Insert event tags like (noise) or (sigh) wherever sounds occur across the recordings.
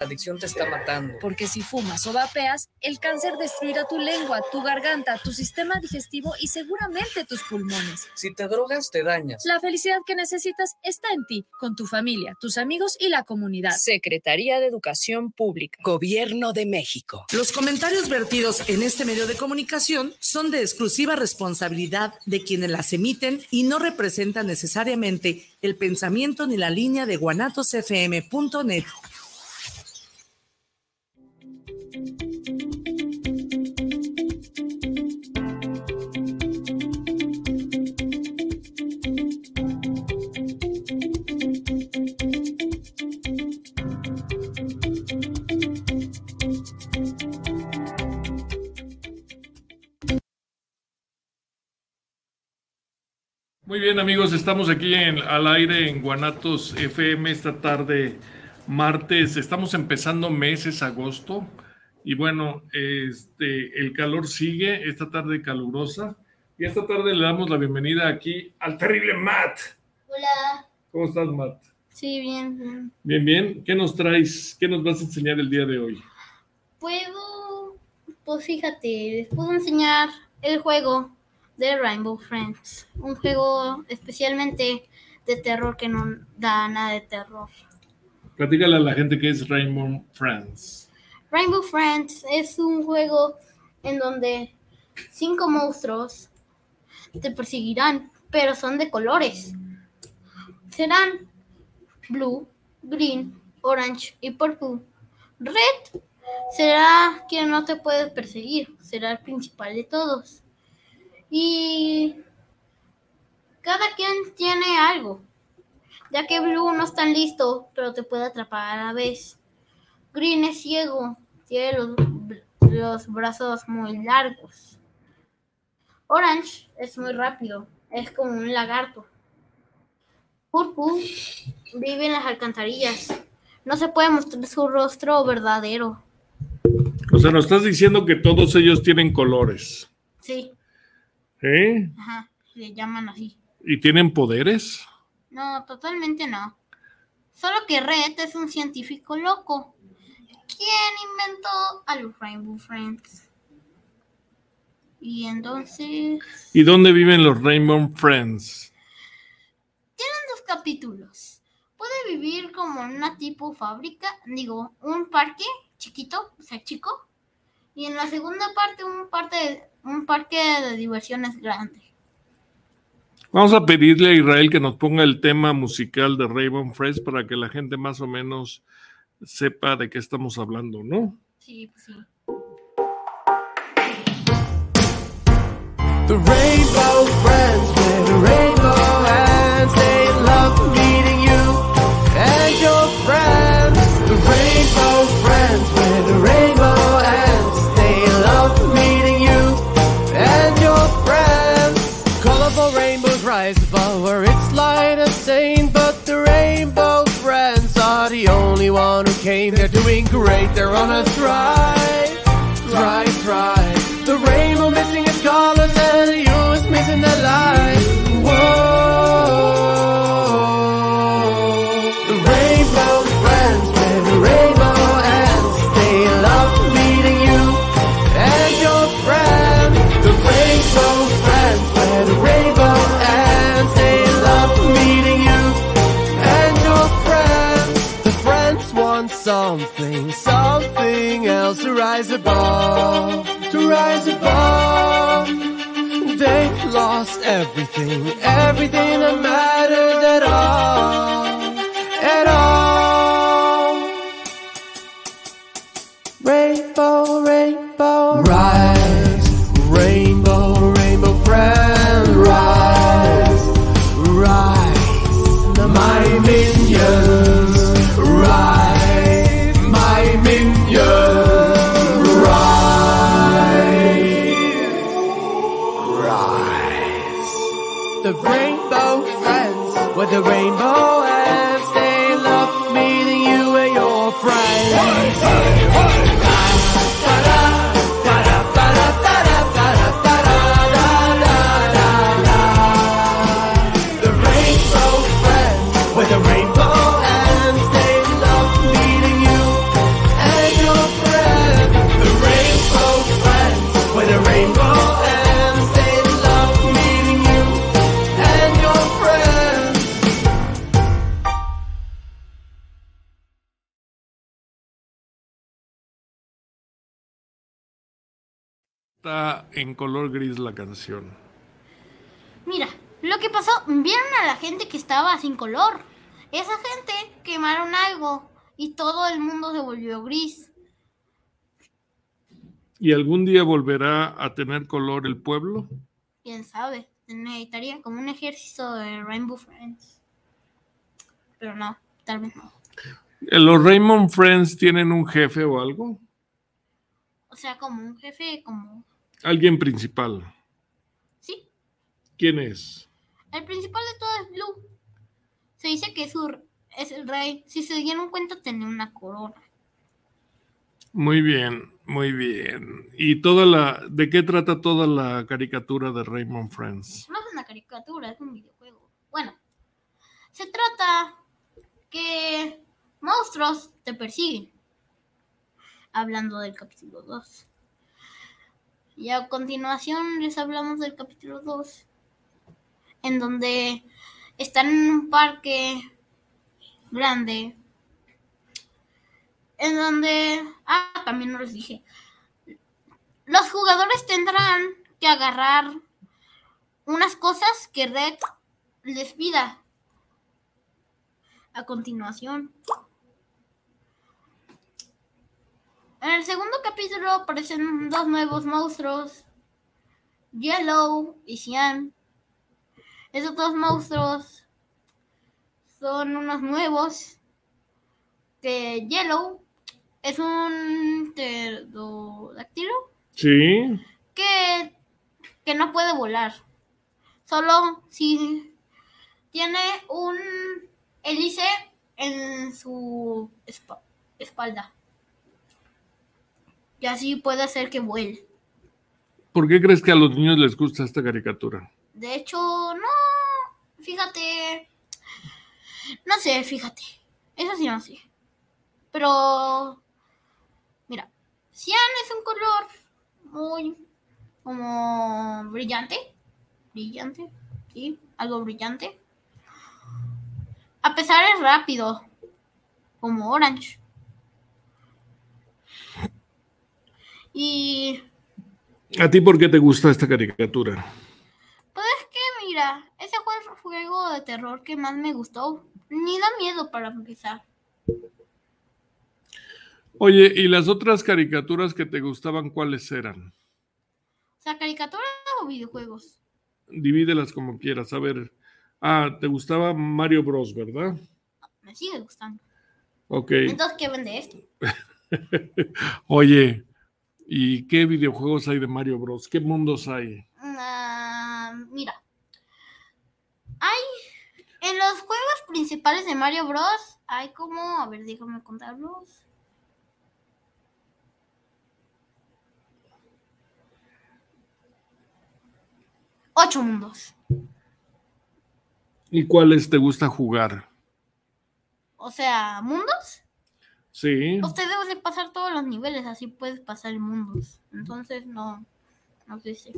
La adicción te está matando. Porque si fumas o vapeas, el cáncer destruirá tu lengua, tu garganta, tu sistema digestivo y seguramente tus pulmones. Si te drogas, te dañas. La felicidad que necesitas está en ti, con tu familia, tus amigos y la comunidad. Secretaría de Educación Pública. Gobierno de México. Los comentarios vertidos en este medio de comunicación son de exclusiva responsabilidad de quienes las emiten y no representan necesariamente el pensamiento ni la línea de guanatosfm.net. Muy bien amigos, estamos aquí en, al aire en Guanatos FM esta tarde, martes. Estamos empezando meses, agosto. Y bueno, este, el calor sigue, esta tarde calurosa. Y esta tarde le damos la bienvenida aquí al terrible Matt. Hola. ¿Cómo estás, Matt? Sí, bien, bien. Bien, bien. ¿Qué nos traes? ¿Qué nos vas a enseñar el día de hoy? Puedo, pues fíjate, les puedo enseñar el juego de Rainbow Friends. Un juego especialmente de terror que no da nada de terror. Platícale a la gente que es Rainbow Friends. Rainbow Friends es un juego en donde cinco monstruos te perseguirán, pero son de colores. Serán blue, green, orange y purple. Red será quien no te puede perseguir, será el principal de todos. Y cada quien tiene algo, ya que Blue no es tan listo, pero te puede atrapar a la vez. Green es ciego, tiene los, los brazos muy largos. Orange es muy rápido, es como un lagarto. Purple vive en las alcantarillas. No se puede mostrar su rostro verdadero. O sea, nos estás diciendo que todos ellos tienen colores. Sí. ¿Eh? Ajá, se llaman así. ¿Y tienen poderes? No, totalmente no. Solo que Red es un científico loco. ¿Quién inventó a los Rainbow Friends? Y entonces... ¿Y dónde viven los Rainbow Friends? Tienen dos capítulos. Puede vivir como en una tipo fábrica, digo, un parque chiquito, o sea, chico. Y en la segunda parte, un, parte, un parque de diversiones grande. Vamos a pedirle a Israel que nos ponga el tema musical de Rainbow Friends para que la gente más o menos sepa de qué estamos hablando, ¿no? Sí, pues sí. The Rainbow Friends, with the Rainbow and they love meeting came. They're doing great, they're on a thrive, thrive, thrive. The rainbow missing its colors and you is missing the light. Whoa. To rise above. They lost everything, everything that mattered at all, está en color gris la canción? Mira, lo que pasó, vieron a la gente que estaba sin color. Esa gente quemaron algo y todo el mundo se volvió gris. ¿Y algún día volverá a tener color el pueblo? Quién sabe, necesitaría como un ejército de Rainbow Friends. Pero no, tal vez no. ¿Los Raymond Friends tienen un jefe o algo? O sea, como un jefe, como... Alguien principal. Sí, ¿Quién es? el principal de todo es Blue. Se dice que es, su- es el rey. Si se dieron cuenta, tenía una corona. Muy bien, muy bien. ¿Y toda la, de qué trata toda la caricatura de Raymond Friends? No es una caricatura, es un videojuego. Bueno, se trata que monstruos te persiguen. Hablando del capítulo 2. Y a continuación les hablamos del capítulo 2. En donde están en un parque grande. En donde... Ah, también no les dije. Los jugadores tendrán que agarrar unas cosas que Red les pida. A continuación. En el segundo capítulo aparecen dos nuevos monstruos. Yellow y Cyan. Esos dos monstruos son unos nuevos. Que Yellow es un pterodáctilo Sí. que, que no puede volar. Solo si tiene un hélice en su espa- espalda. Y así puede hacer que vuele. ¿Por qué crees que a los niños les gusta esta caricatura? De hecho, no. Fíjate. No sé, fíjate. Eso sí, no sé. Pero. Mira. Cian es un color muy. como. brillante. Brillante. Sí, algo brillante. A pesar es rápido. Como orange. Y. ¿A ti por qué te gusta esta caricatura? Pues es que, mira, ese fue el juego de terror que más me gustó. Ni da miedo para empezar. Oye, ¿y las otras caricaturas que te gustaban cuáles eran? O sea, caricaturas o videojuegos. Divídelas como quieras. A ver. Ah, te gustaba Mario Bros, ¿verdad? Me sigue gustando. Ok. Entonces, ¿qué vende esto? (laughs) Oye, ¿y qué videojuegos hay de Mario Bros? ¿Qué mundos hay? Ah, mira. Hay. En los juegos principales de Mario Bros. Hay como. A ver, déjame contarlos. Ocho mundos. ¿Y cuáles te gusta jugar? O sea, mundos. Sí. Usted debe de pasar todos los niveles, así puedes pasar mundos. Entonces, no. No sé si.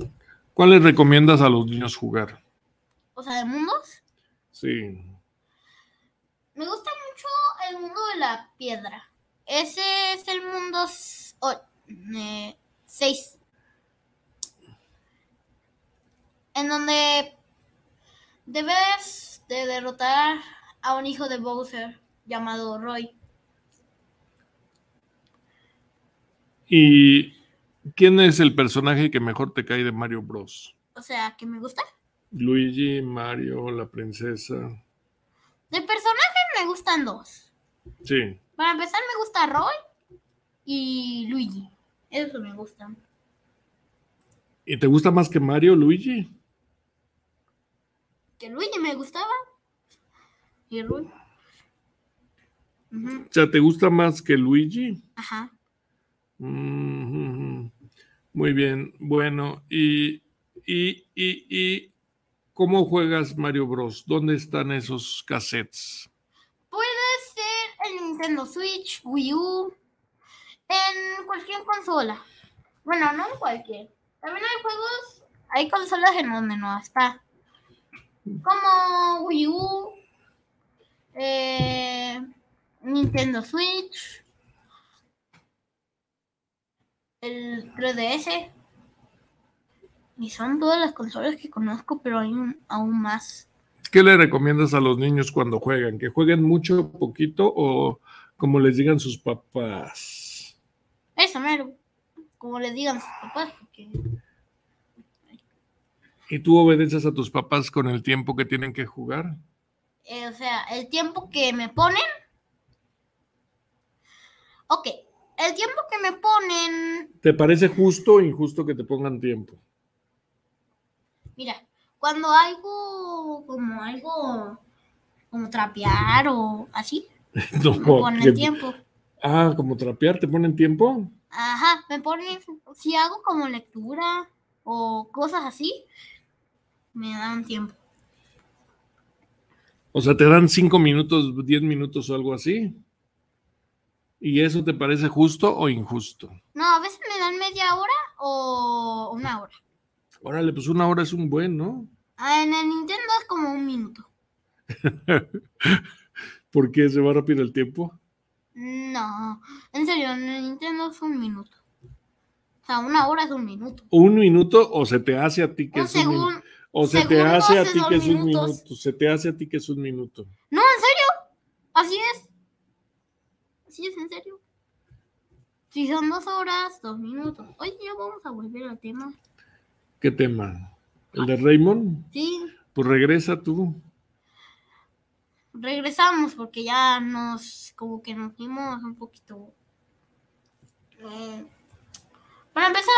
¿Cuáles recomiendas a los niños jugar? O sea, de mundos. Sí. Me gusta mucho el mundo de la piedra. Ese es el mundo 6. en donde debes de derrotar a un hijo de Bowser llamado Roy. ¿Y quién es el personaje que mejor te cae de Mario Bros? O sea, que me gusta. Luigi, Mario, la princesa. De personajes me gustan dos. Sí. Para empezar me gusta Roy y Luigi. Eso me gustan. ¿Y te gusta más que Mario, Luigi? Que Luigi me gustaba. Y Roy. O sea, ¿te gusta más que Luigi? Ajá. Muy bien. Bueno, y, y, y, y ¿cómo juegas Mario Bros? ¿Dónde están esos cassettes? Puede ser en Nintendo Switch, Wii U, en cualquier consola. Bueno, no en cualquier. También hay juegos, hay consolas en donde no está. Como Wii U, eh, Nintendo Switch, el 3DS. Y son todas las consolas que conozco, pero hay un- aún más. ¿Qué le recomiendas a los niños cuando juegan? ¿Que jueguen mucho, poquito o como les digan sus papás? Eso, mero. Como les digan sus papás, porque ¿Y tú obedeces a tus papás con el tiempo que tienen que jugar? Eh, o sea, el tiempo que me ponen. Ok, el tiempo que me ponen. ¿Te parece justo o injusto que te pongan tiempo? Mira, cuando algo. Como algo. Como trapear o así. (laughs) No, Me ponen que- tiempo. Ah, como trapear, ¿te ponen tiempo? Ajá, me ponen. Si hago como lectura o cosas así, me dan tiempo. O sea, te dan cinco minutos, diez minutos o algo así. ¿Y eso te parece justo o injusto? No, a veces me dan media hora o una hora. Órale, pues una hora es un buen, ¿no? En el Nintendo es como un minuto. (laughs) ¿Por qué se va rápido el tiempo? No, en serio, en el Nintendo es un minuto. O sea, una hora es un minuto. ¿Un minuto o se te hace a ti que Un es un minuto? O se te hace a ti que es un minuto. Se te hace a ti que es un minuto. No, en serio. Así Así es, en serio. Si son dos horas, dos minutos. Oye, ya vamos a volver al tema. ¿Qué tema? ¿El de Raymond? Sí, Pues regresa tú. regresamos porque ya nos, como que nos fuimos un poquito. Eh, para empezar,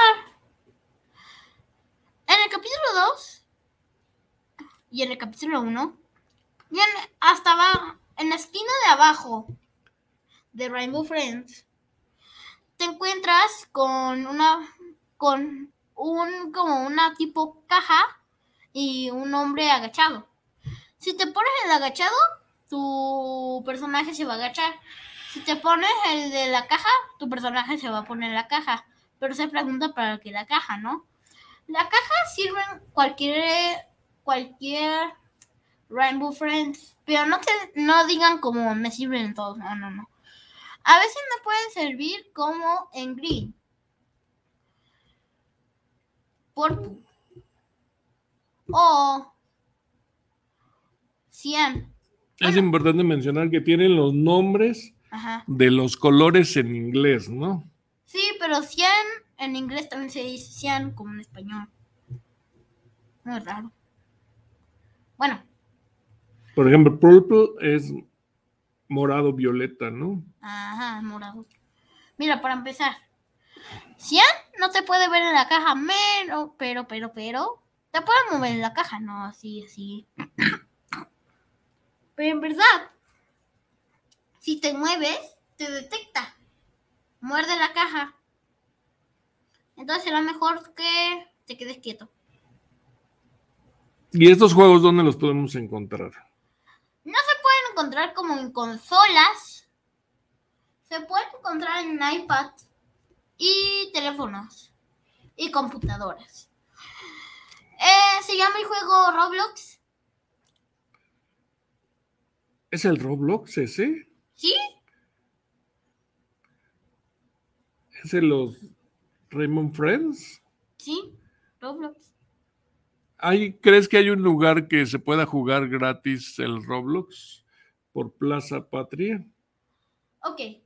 en el capítulo 2 y en el capítulo 1, bien, hasta abajo, en la esquina de abajo de Rainbow Friends, te encuentras con una, con un, como una tipo caja y un hombre agachado. Si te pones el agachado, tu personaje se va a agachar. Si te pones el de la caja, tu personaje se va a poner la caja. Pero se pregunta para qué la caja, ¿no? La caja sirve cualquier, cualquier Rainbow Friends. Pero no, te, no digan como me sirven en todos. No, no, no. A veces me pueden servir como en green. Purple. O 100. Es importante mencionar que tienen los nombres Ajá. de los colores en inglés, ¿no? Sí, pero 100 en inglés también se dice 100 como en español. Muy raro. Bueno, Por ejemplo, purple es morado violeta, ¿no? Ajá, morado. Mira, para empezar. 100 no te puede ver en la caja, pero, pero, pero, pero. Te puede mover en la caja, no, así, así. Pero en verdad, si te mueves, te detecta. Muerde la caja. Entonces será mejor que te quedes quieto. ¿Y estos juegos dónde los podemos encontrar? No se pueden encontrar como en consolas. Se pueden encontrar en iPad y teléfonos y computadoras. Eh, se llama el juego Roblox. ¿Es el Roblox ese? ¿Sí? ¿Es de los Raymond Friends? Sí, Roblox. ¿Hay, ¿Crees que hay un lugar que se pueda jugar gratis el Roblox por Plaza Patria? Ok.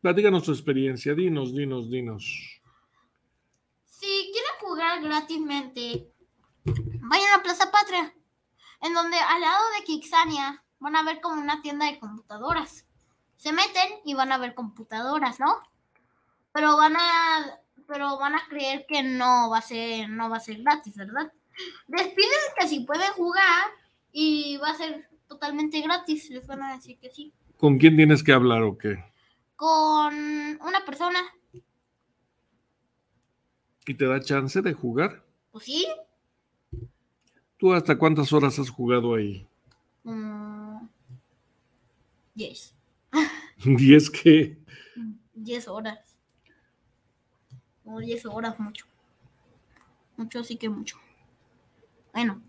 Platícanos tu experiencia, dinos, dinos, dinos. Si quieren jugar gratismente, vayan a Plaza Patria, en donde al lado de Kixania van a ver como una tienda de computadoras. Se meten y van a ver computadoras, ¿no? Pero van a pero van a creer que no va a ser no va a ser gratis, ¿verdad? Les piden que si pueden jugar y va a ser totalmente gratis, les van a decir que sí. ¿Con quién tienes que hablar o qué? Con una persona, ¿Y te da chance de jugar? pues sí, ¿Tú hasta cuántas horas has jugado ahí? mm, yes. Y es que 10 horas. Como 10 horas, mucho. Mucho, sí que mucho. Bueno.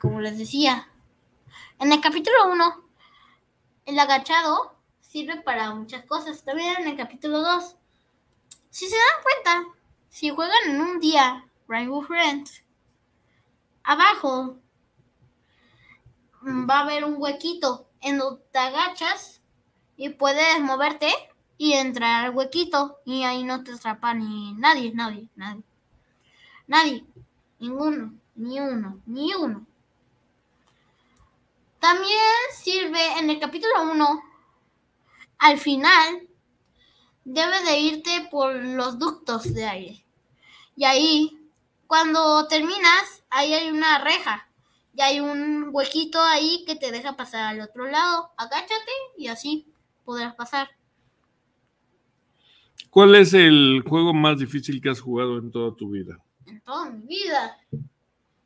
Como les decía, en el capítulo 1, el agachado sirve para muchas cosas. También en el capítulo 2. Si se dan cuenta, si juegan en un día Rainbow Friends, abajo mm, va a haber un huequito en donde te agachas y puedes moverte y entrar al huequito y ahí no te atrapa ni nadie, nadie, nadie. Nadie, ninguno, ni uno, ni uno. También sirve en el capítulo 1, al final, debes de irte por los ductos de aire. Y ahí, cuando terminas, ahí hay una reja. Y hay un huequito ahí que te deja pasar al otro lado. Agáchate y así podrás pasar. ¿Cuál es el juego más difícil que has jugado en toda tu vida? En toda mi vida.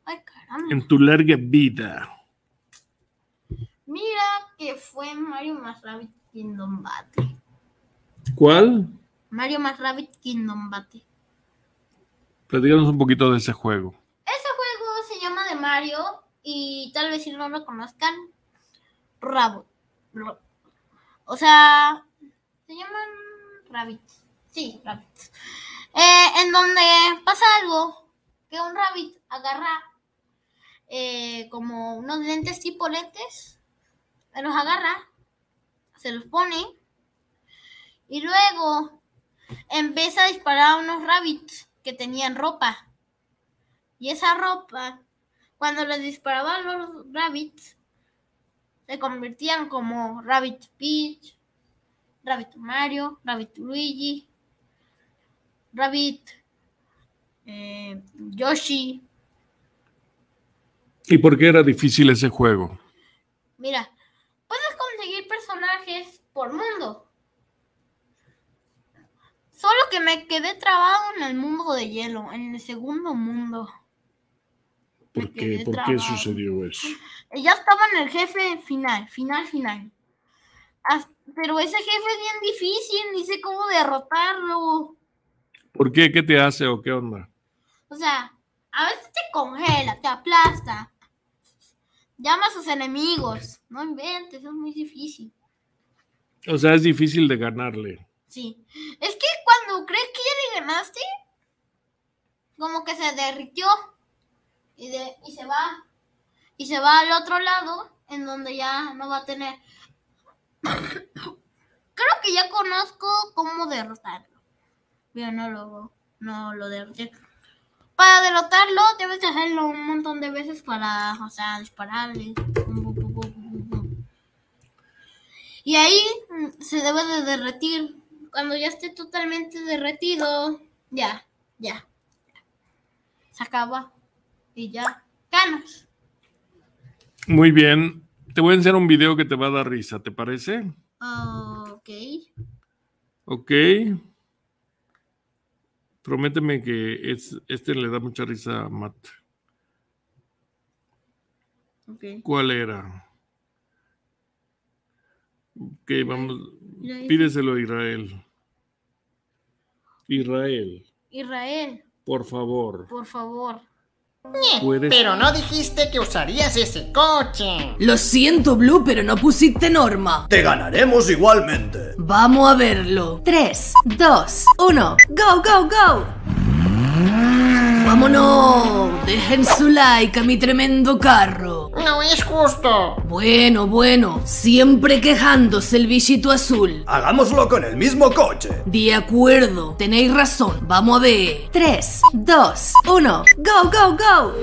Ay, caramba. En tu larga vida. Mira que fue Mario más Rabbit Kingdom Battle. ¿Cuál? Mario más Rabbit Kingdom Battle. Platícanos un poquito de ese juego. Ese juego se llama de Mario y tal vez si no lo conozcan, Rabbit. O sea, se llaman Rabbits. Sí, Rabbits. Eh, en donde pasa algo que un Rabbit agarra eh, como unos lentes tipo lentes, los agarra, se los pone y luego empieza a disparar a unos Rabbits que tenían ropa. Y esa ropa, cuando les disparaba a los Rabbits, se convertían como Rabbit Peach, Rabbit Mario, Rabbit Luigi, Rabbit eh, Yoshi. ¿Y por qué era difícil ese juego? Mira, puedes conseguir personajes por mundo. Solo que me quedé trabado en el mundo de hielo, en el segundo mundo. ¿Por qué, ¿Por qué sucedió eso? Ya estaba en el jefe final, final, final. Pero ese jefe es bien difícil, ni sé cómo derrotarlo. ¿Por qué? ¿Qué te hace o qué onda? O sea, a veces te congela, te aplasta. Llama a sus enemigos. No inventes, es muy difícil. O sea, es difícil de ganarle. Sí. Es que cuando crees que ya le ganaste, como que se derritió. Y, de, y se va. Y se va al otro lado, en donde ya no va a tener. (coughs) Creo que ya conozco cómo derrotarlo. Pero no lo, no lo derroté. Para derrotarlo, debes de hacerlo un montón de veces para, o sea, dispararle. Y ahí mm, se debe de derretir. Cuando ya esté totalmente derretido, ya, ya. Se acaba. Y ya. Ganas. Muy bien. Te voy a enseñar un video que te va a dar risa, ¿te parece? Ok. Ok. Prométeme que es, este le da mucha risa a Matt. ¿Cuál era? Ok, vamos. Pídeselo a Israel. Israel, Israel, por favor. por favor. ¿Puedes? Pero no dijiste que usarías ese coche. Lo siento, Blue, pero no pusiste norma. Te ganaremos igualmente. Vamos a verlo. 3, 2, 1. ¡Go, go, go! ¡Vámonos! Dejen su like a mi tremendo carro. No es justo. Bueno, bueno, siempre quejándose el bichito azul. Hagámoslo con el mismo coche. De acuerdo, tenéis razón. Vamos a ver. 3, 2, 1. ¡Go, go, go!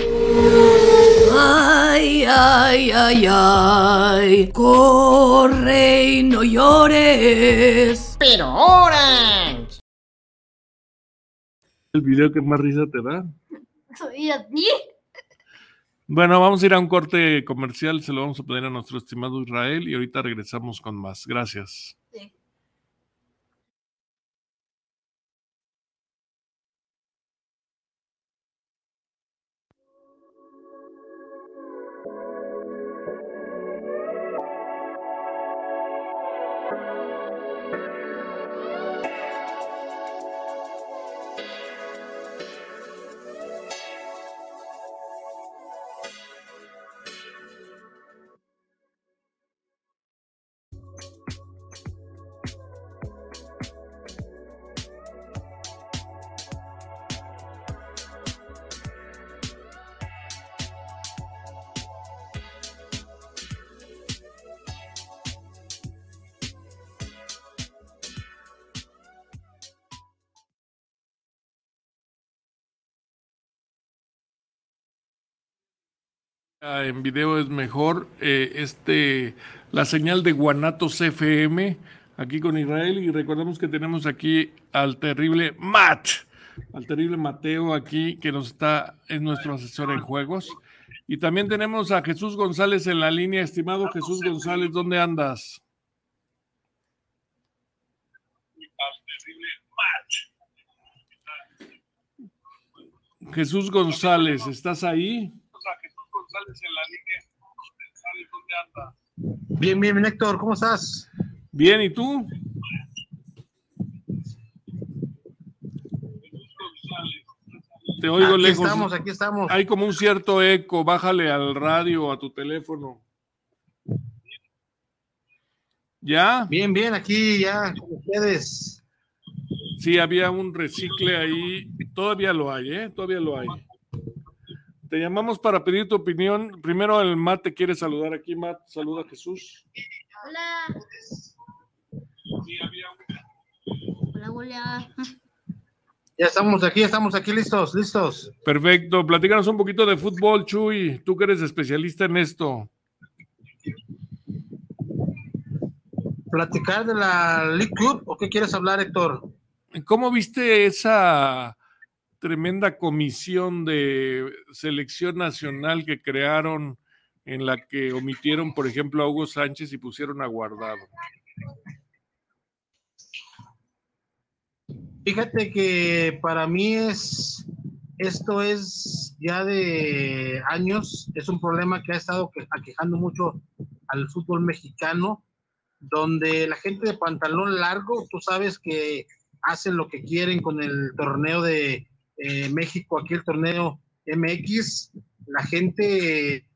Ay, ay, ay, ay. Corre y no llores. Pero Orange. ¿El video que más risa te da? ¿Y a ti? Bueno, vamos a ir a un corte comercial, se lo vamos a pedir a nuestro estimado Israel y ahorita regresamos con más. Gracias. En video es mejor. Eh, este, la señal de Guanatos FM, aquí con Israel, y recordemos que tenemos aquí al terrible Matt, al terrible Mateo aquí, que nos está, es nuestro asesor en juegos. Y también tenemos a Jesús González en la línea. Estimado Jesús González, ¿dónde andas? Jesús González, ¿estás ahí? González en la línea. ¿Dónde anda? Bien, bien, bien, Héctor, ¿cómo estás? Bien, ¿y tú? Te oigo aquí lejos. estamos, aquí estamos. Hay como un cierto eco. Bájale al radio, a tu teléfono. ¿Ya? Bien, bien, aquí ya con ustedes. Sí, había un recicle ahí. Todavía lo hay, ¿eh? Todavía lo hay. Te llamamos para pedir tu opinión. Primero el Matt te quiere saludar aquí. Matt, saluda a Jesús. Hola. Hola, hola. Ya estamos aquí, estamos aquí listos, listos. Perfecto. Platícanos un poquito de fútbol, Chuy. Tú que eres especialista en esto. ¿Platicar de la League Club o qué quieres hablar, Héctor? ¿Cómo viste esa tremenda comisión de selección nacional que crearon en la que omitieron, por ejemplo, a Hugo Sánchez y pusieron a Guardado? Fíjate que para mí es, esto es ya de años, es un problema que ha estado que- aquejando mucho al fútbol mexicano, donde la gente de pantalón largo, tú sabes que hacen lo que quieren con el torneo de eh, México, aquí el torneo MX, la gente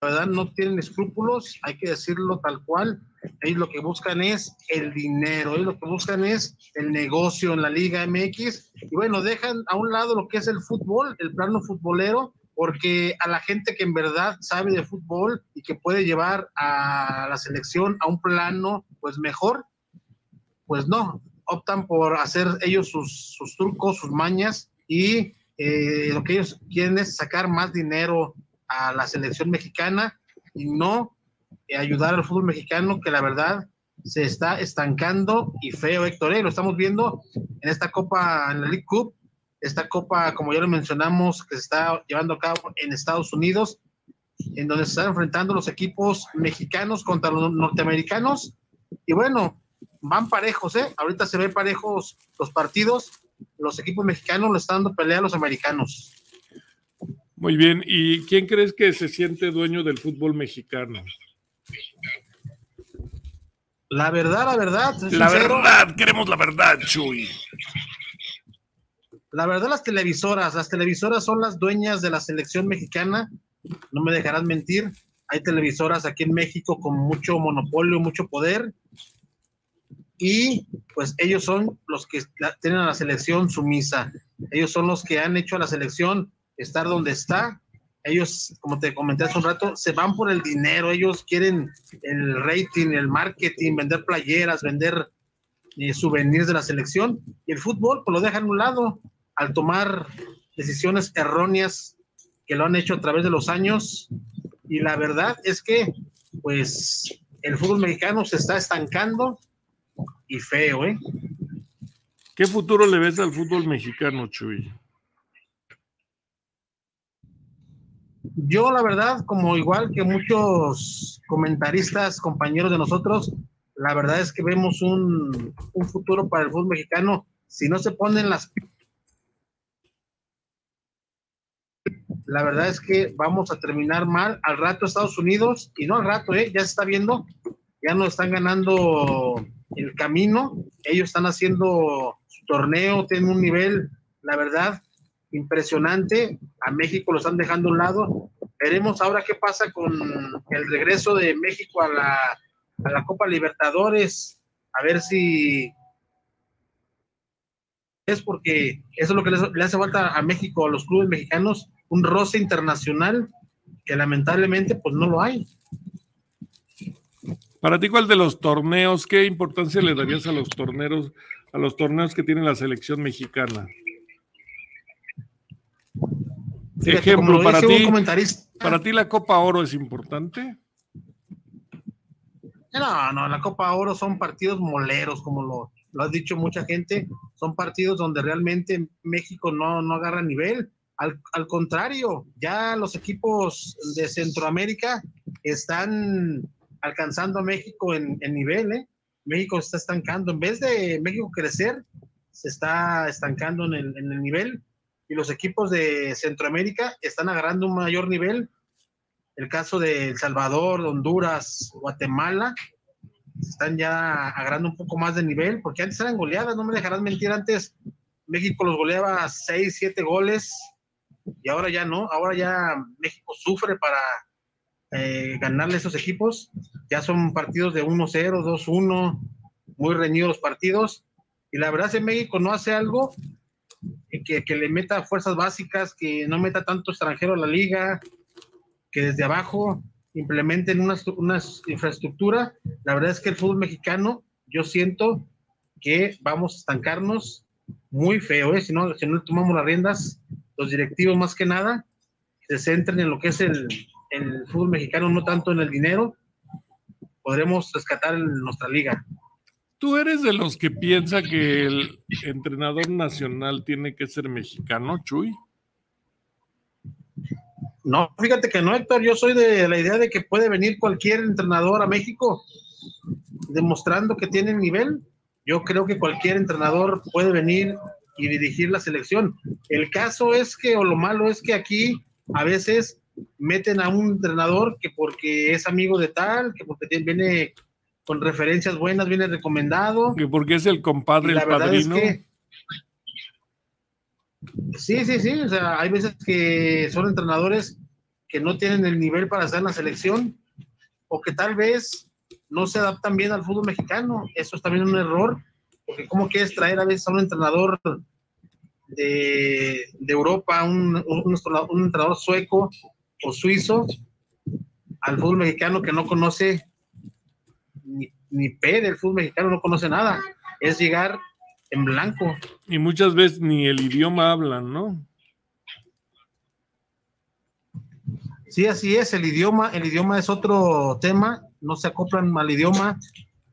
la verdad no tienen escrúpulos, hay que decirlo tal cual. Ellos lo que buscan es el dinero, ellos lo que buscan es el negocio en la Liga MX. Y bueno, dejan a un lado lo que es el fútbol, el plano futbolero, porque a la gente que en verdad sabe de fútbol y que puede llevar a la selección a un plano pues mejor, pues no, optan por hacer ellos sus, sus trucos, sus mañas y eh, lo que ellos quieren es sacar más dinero a la selección mexicana y no eh, ayudar al fútbol mexicano que la verdad se está estancando y feo, Héctor. ¿eh? Lo estamos viendo en esta Copa, en la League Cup, esta Copa, como ya lo mencionamos, que se está llevando a cabo en Estados Unidos, en donde se están enfrentando los equipos mexicanos contra los norteamericanos. Y bueno, van parejos, ¿eh? Ahorita se ven parejos los partidos. Los equipos mexicanos le están dando pelea a los americanos. Muy bien. ¿Y quién crees que se siente dueño del fútbol mexicano? La verdad, la verdad. La sincero, verdad, queremos la verdad, Chuy. La verdad, las televisoras, las televisoras son las dueñas de la selección mexicana, no me dejarán mentir. Hay televisoras aquí en México con mucho monopolio, mucho poder, y pues ellos son los que tienen a la selección sumisa. Ellos son los que han hecho a la selección estar donde está. Ellos, como te comenté hace un rato, se van por el dinero. Ellos quieren el rating, el marketing, vender playeras, vender eh, souvenirs de la selección. Y el fútbol, pues lo dejan a un lado al tomar decisiones erróneas que lo han hecho a través de los años. Y la verdad es que, pues, el fútbol mexicano se está estancando y feo, ¿eh? ¿Qué futuro le ves al fútbol mexicano, Chuy? Yo, la verdad, como igual que muchos comentaristas, compañeros de nosotros, la verdad es que vemos un, un futuro para el fútbol mexicano. Si no se ponen las... La verdad es que vamos a terminar mal al rato Estados Unidos, y no al rato, ¿eh? ya se está viendo, ya nos están ganando el camino, ellos están haciendo su torneo, tienen un nivel, la verdad, impresionante. A México lo están dejando a un lado. Veremos ahora qué pasa con el regreso de México a la, a la Copa Libertadores. A ver si es porque eso es lo que le hace falta a México, a los clubes mexicanos, un roce internacional que lamentablemente pues no lo hay. Para ti, ¿cuál de los torneos, qué importancia le darías a los torneos, a los torneos que tiene la selección mexicana? Fíjate, Ejemplo, lo para ti, para ti la Copa Oro es importante. No, no, la Copa Oro son partidos moleros, como lo, lo ha dicho mucha gente. Son partidos donde realmente México no, no agarra nivel. Al, al contrario, ya los equipos de Centroamérica están alcanzando a México en, nivel. ¿eh? México se está estancando. En vez de México crecer, se está estancando en el, en el nivel. Y los equipos de Centroamérica están agarrando un mayor nivel el caso de El Salvador, Honduras, Guatemala, están ya agarrando un poco más de nivel, porque antes eran goleadas, no me dejarás mentir, antes México los goleaba 6, 7 goles, y ahora ya no, ahora ya México sufre para eh, ganarle a esos equipos, ya son partidos de 1-0, 2-1, muy reñidos los partidos, y la verdad que México no hace algo que, le meta fuerzas básicas, que no meta tanto extranjero a la liga, que desde abajo implementen una, una infraestructura. La verdad es que el fútbol mexicano, yo siento que vamos a estancarnos muy feo, ¿eh? si, no, si no tomamos las riendas, los directivos más que nada, se centren en lo que es el, el fútbol mexicano, no tanto en el dinero, podremos rescatar el- nuestra liga. ¿Tú eres de los que piensa que el entrenador nacional tiene que ser mexicano, Chuy? No, fíjate que no, Héctor, yo soy de la idea de que puede venir cualquier entrenador a México demostrando que tiene nivel. Yo creo que cualquier entrenador puede venir y dirigir la selección. El caso es que, o lo malo es que aquí a veces meten a un entrenador que porque es amigo de tal, que porque tiene- viene con referencias buenas, viene recomendado. Que porque es el compadre, la el es padrino. que- Sí, sí, sí. O sea, hay veces que son entrenadores que no tienen el nivel para estar en la selección o que tal vez no se adaptan bien al fútbol mexicano. Eso es también un error, porque ¿cómo quieres traer a veces a un entrenador de, de Europa, un, un- un entrenador sueco o suizo al fútbol mexicano que no conoce ni, ni P del fútbol mexicano, no conoce nada? Es llegar en blanco. Y muchas veces ni el idioma hablan, ¿no? Sí, así es, el idioma, el idioma es otro tema, no se acoplan al idioma,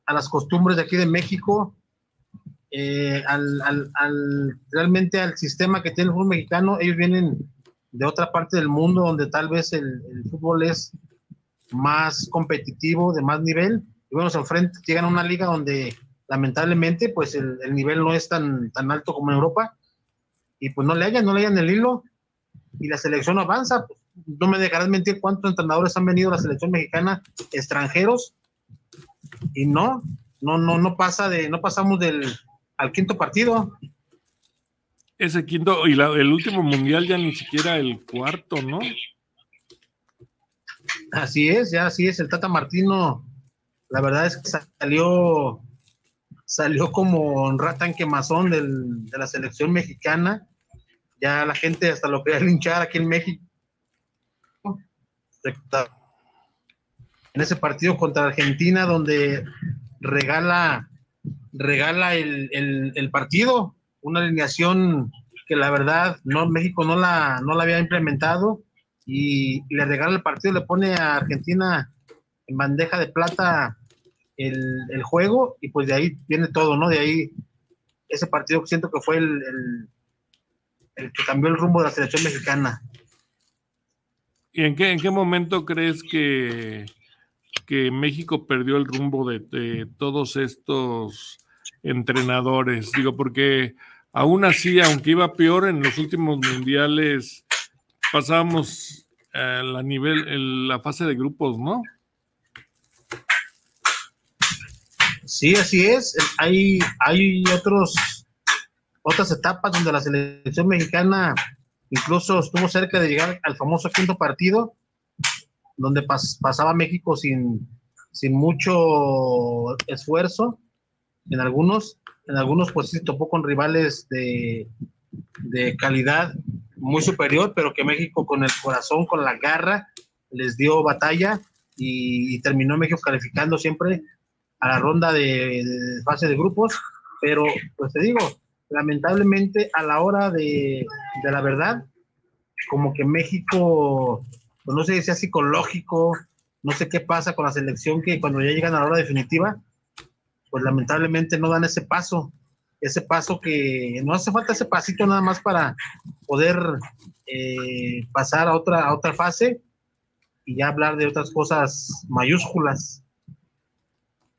a las costumbres de aquí de México, eh, al, al- al- realmente al sistema que tiene el fútbol mexicano, ellos vienen de otra parte del mundo donde tal vez el, el fútbol es más competitivo, de más nivel, y bueno, se enfrentan, llegan a una liga donde lamentablemente pues el, el nivel no es tan, tan alto como en Europa, y pues no le hayan, no le hayan el hilo, y la selección avanza, pues, no me dejarás mentir cuántos entrenadores han venido a la selección mexicana extranjeros. Y no, no, no, no pasa de, no pasamos del al quinto partido. Ese quinto, y la- el último mundial ya ni siquiera el cuarto, ¿no? Así es, ya así es, el Tata Martino, la verdad es que salió, salió como un rata en quemazón de la selección mexicana. Ya la gente hasta lo quería linchar aquí en México. En ese partido contra Argentina, donde regala, regala el partido, una alineación que la verdad no, México no la, no la había implementado y, le regala el partido, le pone a Argentina en bandeja de plata el, el juego y pues de ahí viene todo, ¿no? De ahí ese partido siento que fue el, el- el que cambió el rumbo de la selección mexicana. ¿Y en qué, en qué momento crees que, que México perdió el rumbo de, de todos estos entrenadores? Digo, porque aún así, aunque iba peor en los últimos mundiales, pasábamos eh, la nivel, el- la fase de grupos, ¿no? Sí, así es. Hay, hay otros, otras etapas donde la selección mexicana incluso estuvo cerca de llegar al famoso quinto partido, donde pas- pasaba México sin, sin mucho esfuerzo. En algunos, en algunos pues sí topó con rivales de, de calidad muy superior, pero que México con el corazón, con la garra, les dio batalla y, terminó México calificando siempre a la ronda de, de fase de grupos, pero pues te digo, lamentablemente a la hora de, de la verdad, como que México, pues no sé si sea psicológico, no sé qué pasa con la selección que cuando ya llegan a la hora definitiva, pues lamentablemente no dan ese paso, ese paso que no hace falta ese pasito nada más para poder eh, pasar a otra, a otra fase y ya hablar de otras cosas mayúsculas.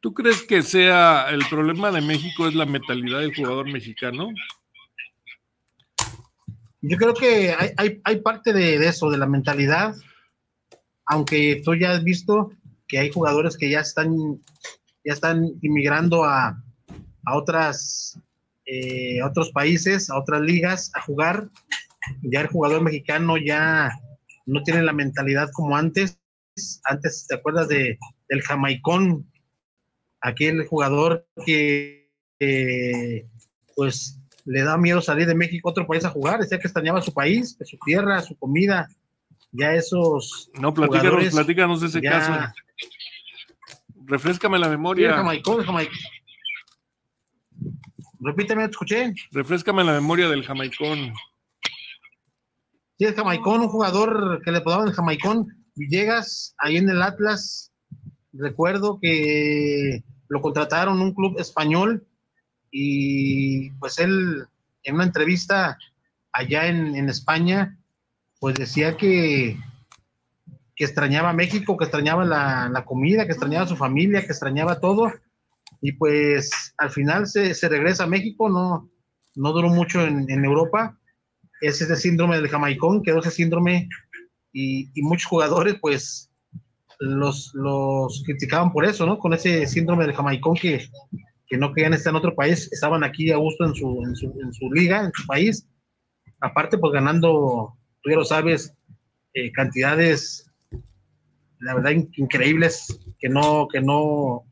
¿Tú crees que sea el problema de México es la mentalidad del jugador mexicano? Yo creo que hay, hay, hay parte de, de eso, de la mentalidad, aunque tú ya has visto que hay jugadores que ya están, ya están inmigrando a, a otras, eh, otros países, a otras ligas a jugar. Ya el jugador mexicano ya no tiene la mentalidad como antes. Antes, ¿te acuerdas de, del jamaicón? Aquel jugador que eh, pues le da miedo salir de México a otro país a jugar, decía que extrañaba su país, su tierra, su comida. Ya esos. No, platícanos, platícanos ese ya- caso. Refrescame la Sí, memoria. jamaicón, el jamaicón. Repíteme, te escuché. Refrescame la memoria del jamaicón. Sí, el Jamaicón, un jugador que le podaban el Jamaicón. Villegas, ahí en el Atlas, recuerdo que lo contrataron un club español y pues él en una entrevista allá en, en España, pues decía que, que extrañaba México, que extrañaba la, la comida, que extrañaba su familia, que extrañaba todo. Y pues al final se, se regresa a México, no, no duró mucho en, en Europa es ese síndrome del jamaicón, quedó ese síndrome y, y muchos jugadores pues los, los criticaban por eso, ¿no? Con ese síndrome del jamaicón que, que no querían estar en otro país, estaban aquí a gusto en su, en su, en su liga, en su país, aparte pues ganando, tú ya lo sabes, eh, cantidades, la verdad, in- increíbles, que no, que no,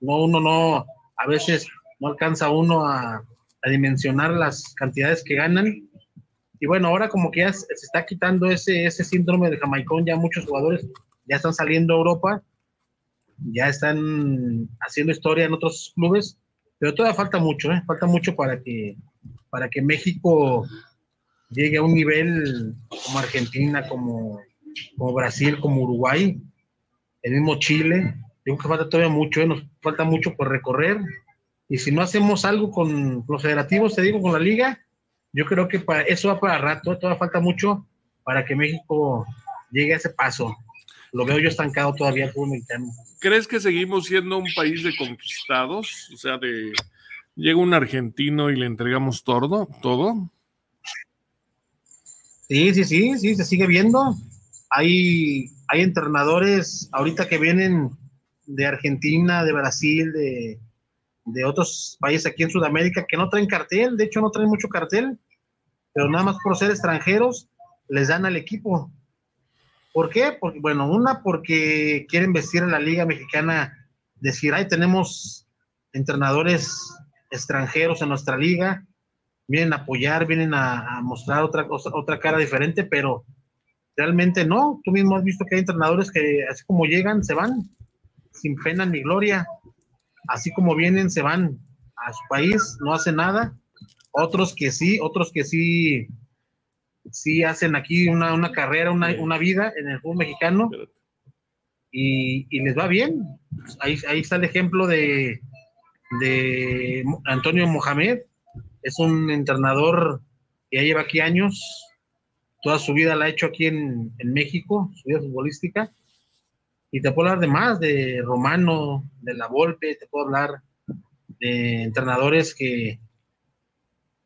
no, uno no, a veces no alcanza uno a, dimensionar las cantidades que ganan y bueno, ahora como que ya se se está quitando ese, ese síndrome de Jamaicón, ya muchos jugadores ya están saliendo a Europa, ya están haciendo historia en otros clubes, pero todavía falta mucho, ¿eh? falta mucho para que, para que México llegue a un nivel como Argentina, como, como Brasil, como Uruguay, el mismo Chile. Yo creo que falta todavía mucho, ¿eh? nos falta mucho por recorrer. Y si no hacemos algo con los federativos, te digo, con la liga, yo creo que para, eso va para rato, todavía falta mucho para que México llegue a ese paso. Lo veo yo estancado todavía el mexicano. ¿Crees que seguimos siendo un país de conquistados? O sea, de llega un argentino y le entregamos todo, todo. Sí, sí, sí, sí, se sigue viendo. Hay, hay entrenadores ahorita que vienen de Argentina, de Brasil, de, de otros países aquí en Sudamérica que no traen cartel, de hecho no traen mucho cartel, pero nada más por ser extranjeros les dan al equipo. ¿Por qué? Porque, bueno, una, porque quieren vestir a la Liga Mexicana, decir, ay, tenemos entrenadores extranjeros en nuestra liga, vienen a apoyar, vienen a, a mostrar otra, otra cara diferente, pero realmente no. Tú mismo has visto que hay entrenadores que así como llegan, se van, sin pena ni gloria. Así como vienen, se van a su país, no hacen nada. Otros que sí, otros que sí, sí hacen aquí una, una carrera, una, una vida en el fútbol mexicano y, y les va bien. Ahí, ahí está el ejemplo de, de Antonio Mohamed, es un entrenador que ya lleva aquí años, toda su vida la ha hecho aquí en, en México, su vida futbolística, y te puedo hablar de más, de Romano, de La Volpe, te puedo hablar de entrenadores que,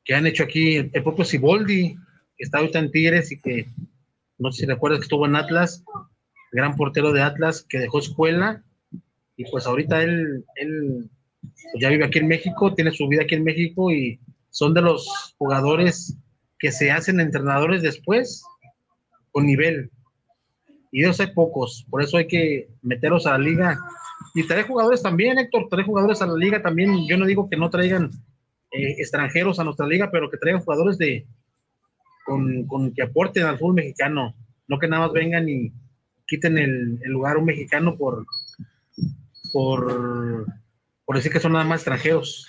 que han hecho aquí, el propio Siboldi, que está ahorita en Tigres y que, no sé si recuerdas que estuvo en Atlas, gran portero de Atlas, que dejó escuela, y pues ahorita él, él pues ya vive aquí en México, tiene su vida aquí en México y son de los jugadores que se hacen entrenadores después con nivel. Y de hay pocos, por eso hay que meterlos a la liga. Y traer jugadores también, Héctor, traer jugadores a la liga también. Yo no digo que no traigan eh, extranjeros a nuestra liga, pero que traigan jugadores de con, con que aporten al fútbol mexicano. No que nada más vengan y quiten el, el lugar a un mexicano por, por, por decir que son nada más extranjeros.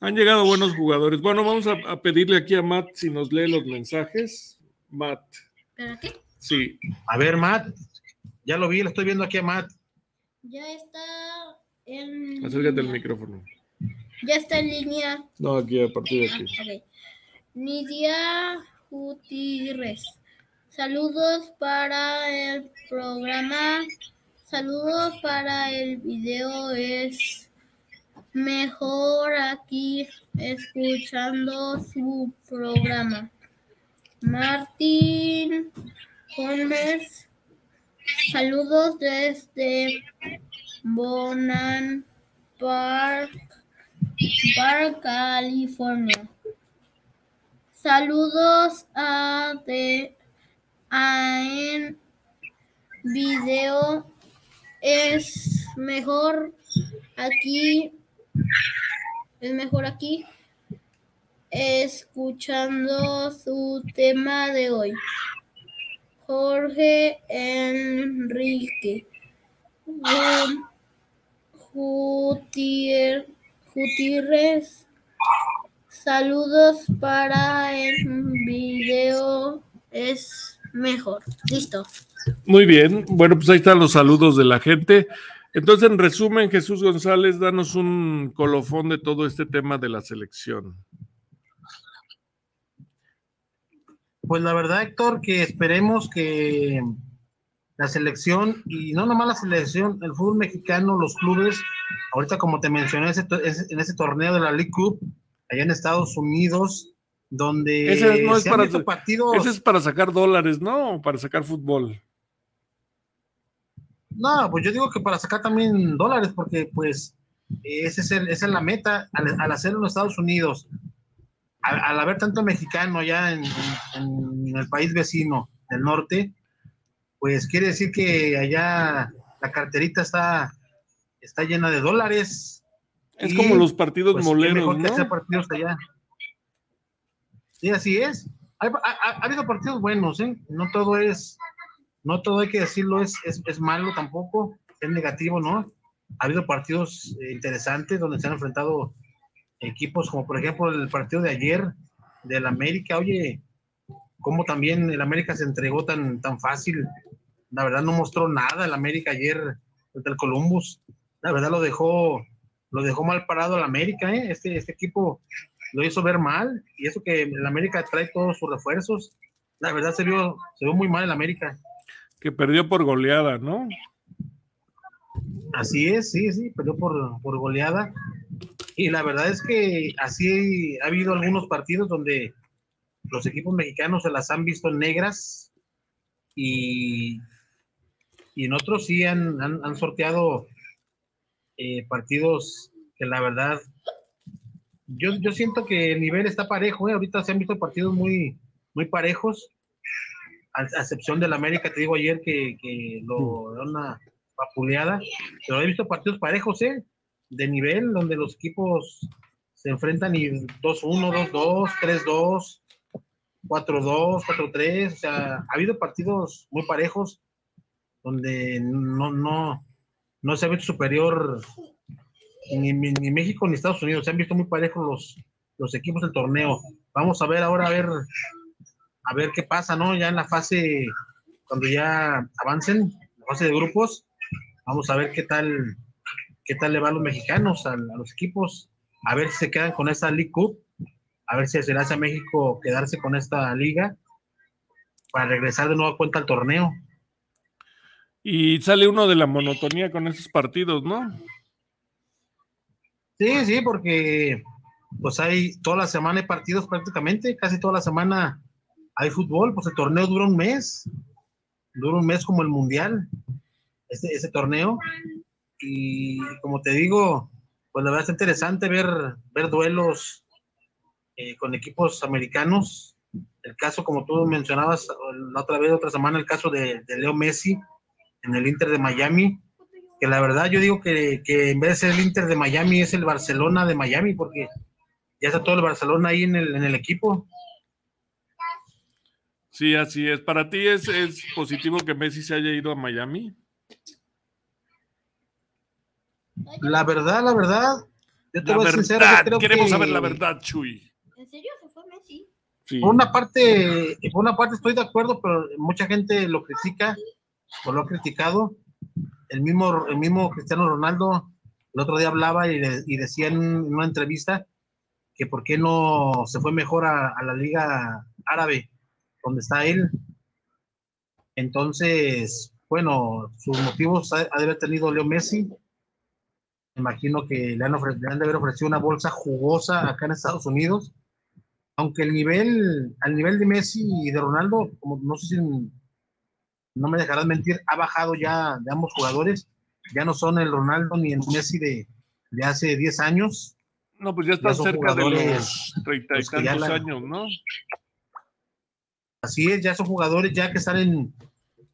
Han llegado buenos jugadores. Bueno, vamos a, a pedirle aquí a Matt si nos lee los mensajes. Matt, ¿Para qué? Sí. A ver, Matt. Ya lo vi, lo estoy viendo aquí a Matt. Ya está en. Acércate al micrófono. Ya está en línea. No, aquí, a partir de aquí. Ok. Nidia Gutiérrez. Saludos para el programa. Saludos para el video. Es mejor aquí escuchando su programa. Martín Holmes. Saludos desde Bonan Park, Park, California. Saludos a de a en video es mejor aquí es mejor aquí escuchando su tema de hoy. Jorge Enrique Gutiérrez. Saludos para el video es mejor. Listo. Muy bien. Bueno, pues ahí están los saludos de la gente. Entonces, en resumen, Jesús González, danos un colofón de todo este tema de la selección. Pues la verdad, Héctor, que esperemos que la selección, y no nomás la selección, el fútbol mexicano, los clubes, ahorita como te mencioné, en ese torneo de la League Cup, allá en Estados Unidos, donde Ese no es para, partidos. ese es para sacar dólares, ¿no? Para sacar fútbol. No, pues yo digo que para sacar también dólares, porque pues ese es el- esa es la meta al, al hacerlo en Estados Unidos. Al, al haber tanto mexicano ya en, en- en el país vecino del norte, pues quiere decir que allá la carterita está, está llena de dólares. Es Y, como los partidos pues, moleros, que ¿no? hacer partidos allá. Sí, así es. Hay- ha, ha- ha habido partidos buenos, ¿eh? No todo es, no todo hay que decirlo es, es, es malo tampoco, es negativo, ¿no? Ha habido partidos eh, interesantes donde se han enfrentado equipos como por ejemplo el partido de ayer del América, oye, cómo también el América se entregó tan, tan fácil. La verdad no mostró nada el América ayer contra el Columbus. La verdad lo dejó, lo dejó mal parado el América, ¿eh? Este, este equipo lo hizo ver mal y eso que el América trae todos sus refuerzos. La verdad se vio, se vio muy mal el América. Que perdió por goleada, ¿no? Así es, sí, sí, perdió por, por goleada. Y la verdad es que así ha habido algunos partidos donde los equipos mexicanos se las han visto negras y, y en otros sí han, han, sorteado eh, partidos que la verdad yo, yo siento que el nivel está parejo, ¿eh? ahorita se han visto partidos muy, muy parejos, a, a excepción del América, te digo ayer que, que lo da una vapuleada, pero he visto partidos parejos, ¿eh? De nivel, donde los equipos se enfrentan y 2-1, 2-2, 3-2, 4-2, 4-3, o sea, ha habido partidos muy parejos donde no, no, no se ha visto superior ni, ni- ni México ni Estados Unidos, se han visto muy parejos los, los equipos del torneo. Vamos a ver ahora, a ver, a ver qué pasa, ¿no? Ya en la fase, cuando ya avancen, la fase de grupos, vamos a ver qué tal, qué tal le va a los mexicanos, a, a los equipos, a ver si se quedan con esta League Cup, a ver si se le hace a México quedarse con esta liga para regresar de nueva cuenta al torneo. Y sale uno de la monotonía con esos partidos, ¿no? Sí, sí, porque pues hay toda la semana hay partidos prácticamente, casi toda la semana hay fútbol, pues el torneo dura un mes, dura un mes como el mundial, ese, ese torneo. Y como te digo, pues la verdad es interesante ver, ver duelos eh, con equipos americanos. El caso, como tú mencionabas la otra vez, otra semana, el caso de, Leo Messi en el Inter de Miami, que la verdad yo digo que, en vez de ser el Inter de Miami es el Barcelona de Miami, porque ya está todo el Barcelona ahí en el equipo. Sí, así es. ¿Para ti es, es positivo que Messi se haya ido a Miami? La verdad, la verdad, yo te La voy sincero, yo verdad, creo queremos que- saber la verdad, Chuy. ¿En serio se fue Messi? Sí. Por una parte, por una parte estoy de acuerdo, pero mucha gente lo critica o lo ha criticado. El mismo, el mismo Cristiano Ronaldo el otro día hablaba y, de- y decía en una entrevista que por qué no se fue mejor a, a la liga árabe, donde está él. Entonces, bueno, sus motivos ha, ha de haber tenido Leo Messi. Me imagino que le han, ofre- le han de haber ofrecido una bolsa jugosa acá en Estados Unidos aunque el nivel, al nivel de Messi y de Ronaldo, como no sé si no me dejarás mentir, ha bajado ya de ambos jugadores. Ya no son el Ronaldo ni el Messi de, de hace 10 años. No, pues ya están son cerca de los treinta y ya tantos la- años, ¿no? Así es, ya son jugadores ya que están en,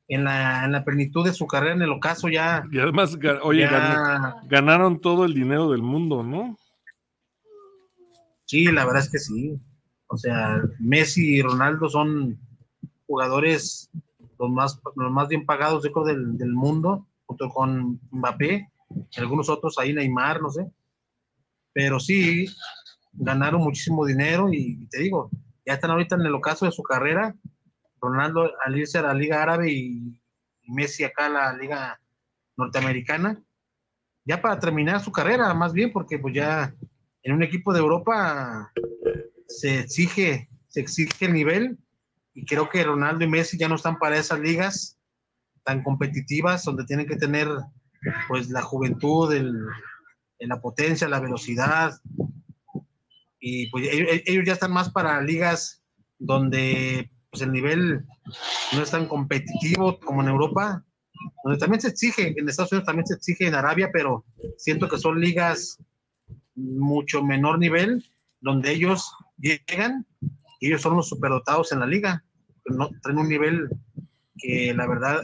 en, la, en la plenitud de su carrera, en el ocaso ya. Y además, oye, Ya. ganaron todo el dinero del mundo, ¿no? Sí, la verdad es que sí. O sea, Messi y Ronaldo son jugadores los más, los más bien pagados, yo creo, del, del mundo, junto con Mbappé, y algunos otros ahí, Neymar, no sé. Pero sí, ganaron muchísimo dinero y, te digo, ya están ahorita en el ocaso de su carrera. Ronaldo al irse a la Liga Árabe y, Messi acá a la Liga Norteamericana, ya para terminar su carrera, más bien, porque pues ya en un equipo de Europa se exige, se exige el nivel y creo que Ronaldo y Messi ya no están para esas ligas tan competitivas donde tienen que tener pues la juventud, el- la potencia, la velocidad y pues ellos, ellos ya están más para ligas donde pues el nivel no es tan competitivo como en Europa, donde también se exige, en Estados Unidos también se exige en Arabia, pero siento que son ligas mucho menor nivel, donde ellos llegan y ellos son los superdotados en la liga. No, traen un nivel que la verdad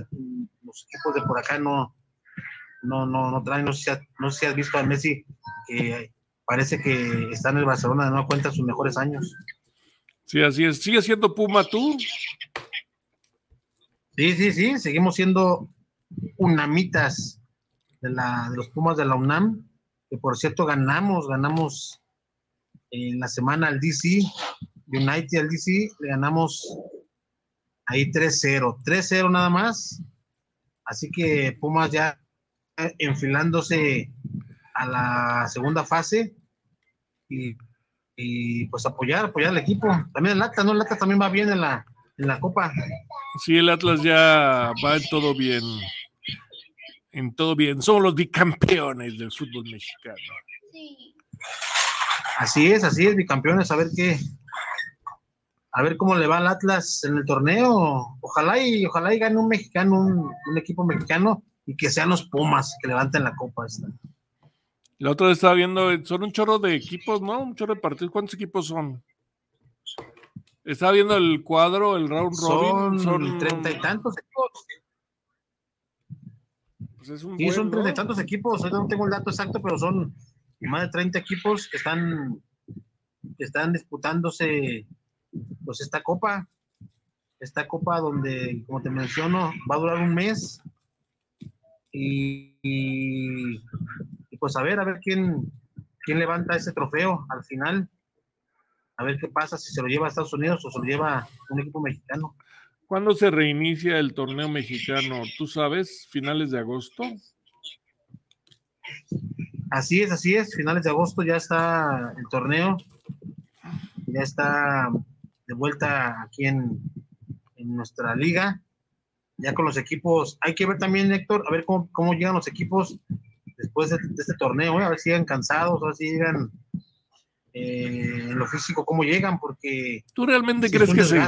los equipos de por acá no, no, no, no traen. No sé, si has, no sé si has visto a Messi que parece que está en el Barcelona de nueva cuenta sus mejores años. Sí, así es. ¿Sigue siendo Puma tú? Sí, sí, sí, seguimos siendo unamitas de, la, de los Pumas de la UNAM, que por cierto ganamos, ganamos en la semana al DC, United al DC, le ganamos ahí 3-0, 3-0 nada más, así que Pumas ya enfilándose a la segunda fase y, y, pues apoyar, apoyar al equipo, también el Atlas, ¿no? El Atlas también va bien en la, en la Copa. Sí, el Atlas ya va en todo bien. En todo bien. Somos los bicampeones del fútbol mexicano. Así es, así es, bicampeones, a ver qué, a ver cómo le va al Atlas en el torneo. Ojalá y ojalá y gane un mexicano, un, un equipo mexicano y que sean los Pumas que levanten la copa esta. La otra vez estaba viendo, son un chorro de equipos, ¿no? Un chorro de partidos. ¿Cuántos equipos son? Estaba viendo el cuadro, el round robin. Son treinta y tantos equipos. Pues es un Sí, buen, son ¿no? treinta y tantos equipos. No tengo el dato exacto, pero son más de 30 equipos que están, que están disputándose pues esta copa. Esta copa donde, como te menciono, va a durar un mes. Y, y- y, pues a ver, a ver quién, quién levanta ese trofeo al final. A ver qué pasa si se lo lleva a Estados Unidos o se lo lleva un equipo mexicano. ¿Cuándo se reinicia el torneo mexicano? ¿Tú sabes? ¿Finales de agosto? Así es, así es. Finales de agosto ya está el torneo. Ya está de vuelta aquí en, en nuestra liga. Ya con los equipos. Hay que ver también, Héctor, a ver cómo, cómo llegan los equipos después de, de este torneo. ¿eh? A ver si llegan cansados, a ver si llegan eh, en lo físico, cómo llegan, porque. ¿Tú realmente crees que se.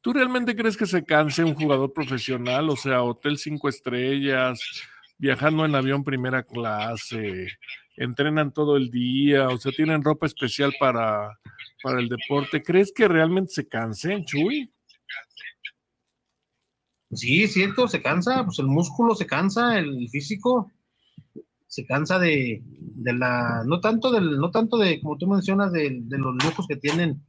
¿Tú realmente crees que se canse un jugador profesional? O sea, hotel cinco estrellas, viajando en avión primera clase, entrenan todo el día, o sea, tienen ropa especial para, para el deporte. ¿Crees que realmente se cansen, Chuy? Sí, cierto, se cansa, pues el músculo se cansa, el físico se cansa de, de la, no tanto del, no tanto de, como tú mencionas, de, de los lujos que tienen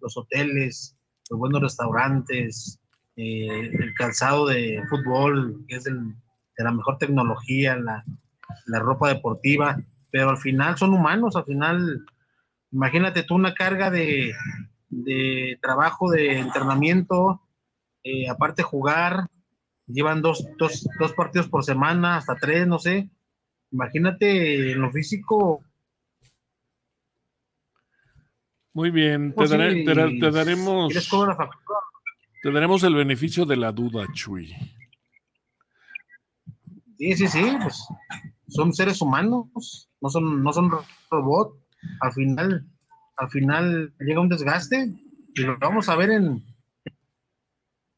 los hoteles, los buenos restaurantes, eh, el calzado de fútbol, que es el- de la mejor tecnología, la, la ropa deportiva, pero al final son humanos, al final, imagínate tú una carga de, de trabajo, de entrenamiento, eh, aparte jugar, llevan dos, dos, dos partidos por semana, hasta tres, no sé. Imagínate en lo físico, Muy bien, te, Pues daré- te da- te daremos, te daremos el beneficio de la duda, Chuy. Sí, sí, sí, pues son seres humanos, no son, no son ro- robots. Al final, al final llega un desgaste y lo vamos a ver en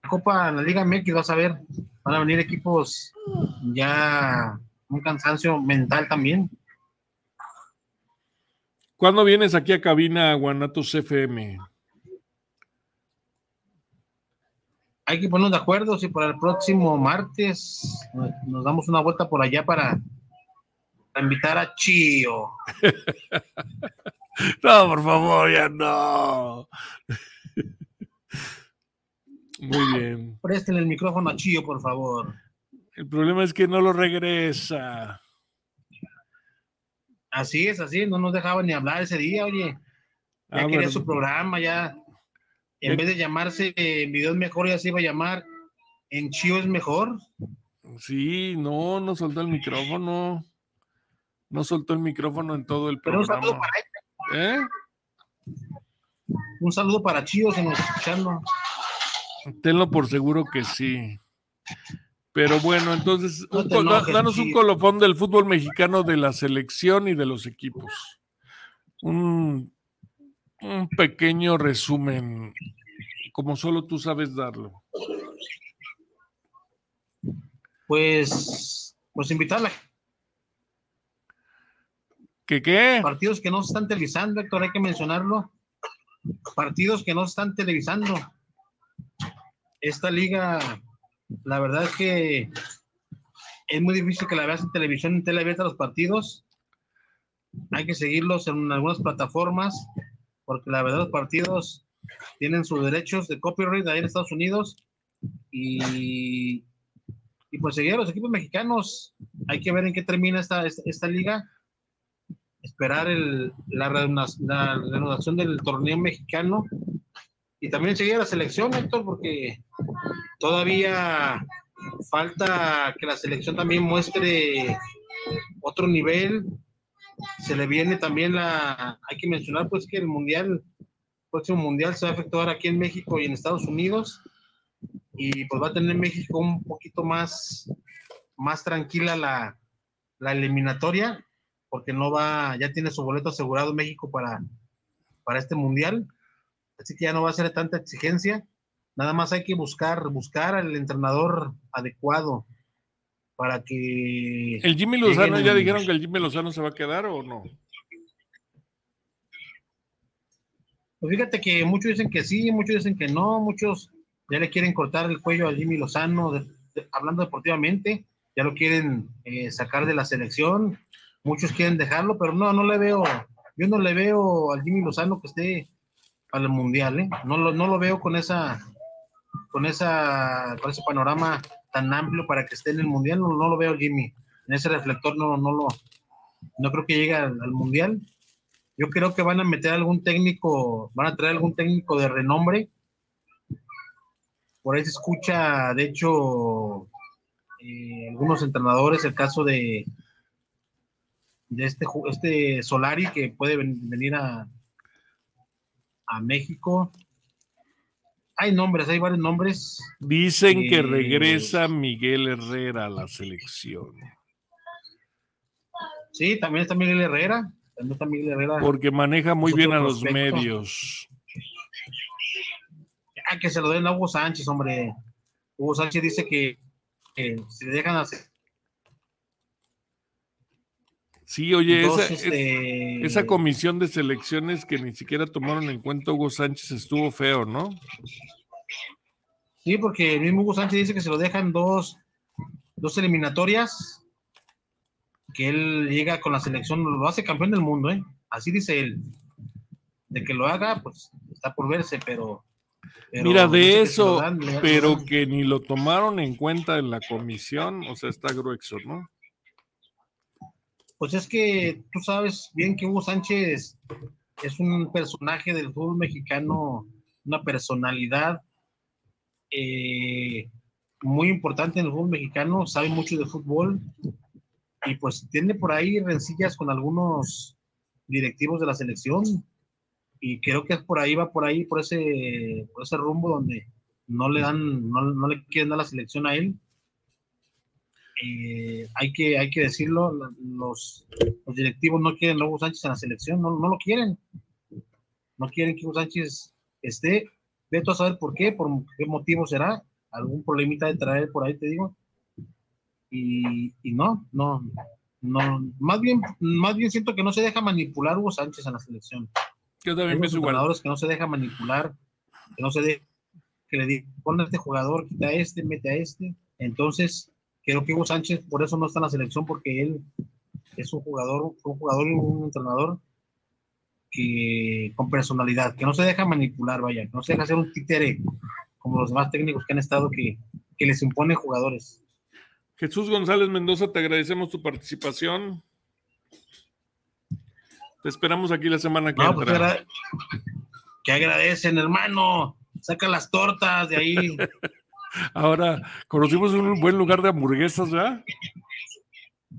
la Copa, en la Liga MX, vas a ver, van a venir equipos ya un cansancio mental también. ¿Cuándo vienes aquí a cabina Guanatos FM? Hay que ponernos de acuerdo si para el próximo martes nos, damos una vuelta por allá para, para invitar a Chío. (laughs) No, por favor, ya no. (laughs) Muy bien. Presten el micrófono a Chío, por favor. El problema es que no lo regresa. Así es, así, no nos dejaba ni hablar ese día, oye. Ya Ah, quería bueno. su programa, ya. En Ya- vez de llamarse eh, Video es Mejor, ya se iba a llamar En Chío es Mejor. Sí, no, no soltó el micrófono. No soltó el micrófono en todo el Pero un saludo programa. para ¿Eh? Un saludo para Chío, se nos escuchando. Tenlo por seguro que sí. Pero bueno, entonces, No un enojes, danos un colofón del fútbol mexicano de la selección y de los equipos. Un, un pequeño resumen, como solo tú sabes darlo. Pues, pues invitarla. ¿Qué qué? Partidos que no se están televisando, Héctor, hay que mencionarlo. Partidos que no se están televisando. Esta liga, la verdad es que es muy difícil que la veas en televisión, en tele abierta los partidos. Hay que seguirlos en algunas plataformas, porque la verdad los partidos tienen sus derechos de copyright ahí en Estados Unidos. Y, y pues seguir a los equipos mexicanos. Hay que ver en qué termina esta, esta, liga esperar el, la, del torneo mexicano y también seguir la selección, Héctor, porque todavía falta que la selección también muestre otro nivel. Se le viene también la, hay que mencionar pues que el mundial, el próximo mundial se va a efectuar aquí en México y en Estados Unidos y pues va a tener México un poquito más, más tranquila la, la eliminatoria porque no va, ya tiene su boleto asegurado México para, para este mundial, así que ya no va a ser tanta exigencia, nada más hay que buscar, buscar al entrenador adecuado para que... ¿El Jimmy Lozano ya dijeron que el Jimmy Lozano se va a quedar o no? Pues fíjate que muchos dicen que sí, muchos dicen que no, muchos ya le quieren cortar el cuello a Jimmy Lozano, de- de- hablando deportivamente, ya lo quieren eh, sacar de la selección, muchos quieren dejarlo, pero no, no le veo, yo no le veo al Jimmy Lozano que esté al mundial, ¿eh? no, lo, no lo veo con esa, con esa, con ese panorama tan amplio para que esté en el mundial, no, no lo veo Jimmy, en ese reflector no, no lo, no creo que llegue al, al mundial. Yo creo que van a meter algún técnico, van a traer algún técnico de renombre. Por ahí se escucha, de hecho, eh, algunos entrenadores, el caso de, de este, este Solari que puede ven- venir a, a México. Hay nombres, hay varios nombres. Dicen que Eh, regresa Miguel Herrera a la selección. Sí, también está Miguel Herrera. También está Miguel Herrera. Porque maneja muy bien a los prospecto. medios. Ah, que se lo den a Hugo Sánchez, hombre. Hugo Sánchez dice que, que si le dejan hacer Sí, oye, es- este, esa comisión de selecciones que ni siquiera tomaron en cuenta Hugo Sánchez estuvo feo, ¿no? Sí, porque el mismo Hugo Sánchez dice que se lo dejan dos, dos eliminatorias, que él llega con la selección, lo hace campeón del mundo, ¿eh? Así dice él. De que lo haga, pues está por verse, pero... pero Mira, de eso, dan, pero que ni lo tomaron en cuenta en la comisión, o sea, está grueso, ¿no? Pues es que tú sabes bien que Hugo Sánchez es un personaje del fútbol mexicano, una personalidad eh, muy importante en el fútbol mexicano, sabe mucho de fútbol y pues tiene por ahí rencillas con algunos directivos de la selección y creo que por ahí, va por ahí, por ese, rumbo donde no le dan, no le quieren dar la selección a él. Eh, hay, que, hay que decirlo, los, los directivos no quieren a Hugo Sánchez en la selección, no, no lo quieren. No quieren que Hugo Sánchez esté. Ve tú a saber por qué, por qué motivo será. Algún problemita de traer por ahí, te digo. Y, y no, no, no. Más bien, más bien siento que no se deja manipular Hugo Sánchez en la selección. Yo también pienso igual. que no se deja manipular, que no se deja, que le digan, pon a este jugador, quita a este, mete a este. Entonces, creo que Hugo Sánchez por eso no está en la selección, porque él es un jugador, un jugador y un entrenador que con personalidad, que no se deja manipular, vaya, que no se deja hacer un títere como los demás técnicos que han estado que, que les imponen jugadores. Jesús González Mendoza, te agradecemos tu participación. Te esperamos aquí la semana que No, pues, entra. que agradecen, hermano. Saca las tortas de ahí. (laughs) Ahora, conocimos un buen lugar de hamburguesas, ¿verdad?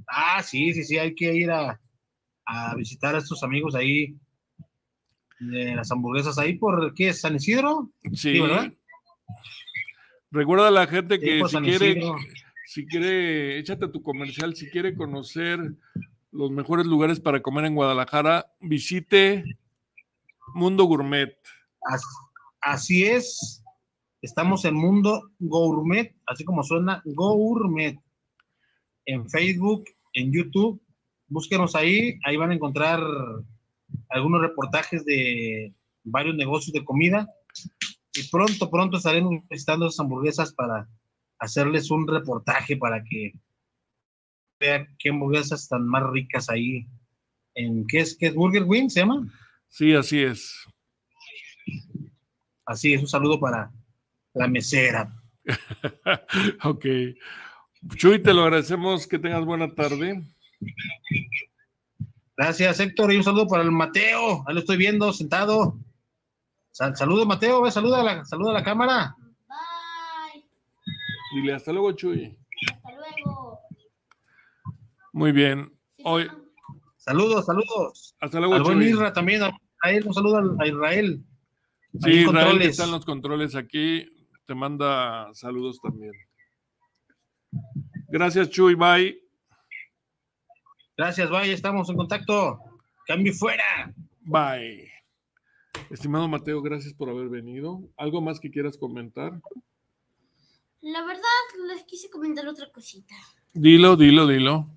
Ah, sí, sí, sí, hay que ir a, a visitar a estos amigos ahí de las hamburguesas ahí por ¿qué es? San Isidro. Sí. ¿verdad? Recuerda a la gente Sí, que si quiere, Isidro. si quiere, échate tu comercial, si quiere conocer los mejores lugares para comer en Guadalajara, visite Mundo Gourmet. As- Así es. Estamos en Mundo Gourmet, así como suena Gourmet. En Facebook, en YouTube. Búsquenos ahí. Ahí van a encontrar algunos reportajes de varios negocios de comida. Y pronto, pronto estaremos visitando esas hamburguesas para hacerles un reportaje para que vean qué hamburguesas tan más ricas ahí. En, ¿Qué es? ¿Qué es? ¿Burger Wing se llama? Sí, así es. Así es, un saludo para la mesera. (laughs) ok. Chuy, te lo agradecemos. Que tengas buena tarde. Gracias, Héctor, y un saludo para el Mateo. Ahí lo estoy viendo sentado. Sal- saludo, Mateo, ve, saluda a la, saluda a la cámara. Dile hasta luego, Chuy. Hasta luego. Muy bien. Hoy, Saludos, saludos. hasta luego, Al buen Chuy. Isra también, a Israel, un saludo al- a Israel. Sí, Israel está en los controles aquí. Te manda saludos también. Gracias, Chuy. Bye. Gracias, vaya, estamos en contacto. Cambio fuera. Bye. Estimado Mateo, gracias por haber venido. ¿Algo más que quieras comentar? La verdad, les quise comentar otra cosita. Dilo, dilo, dilo.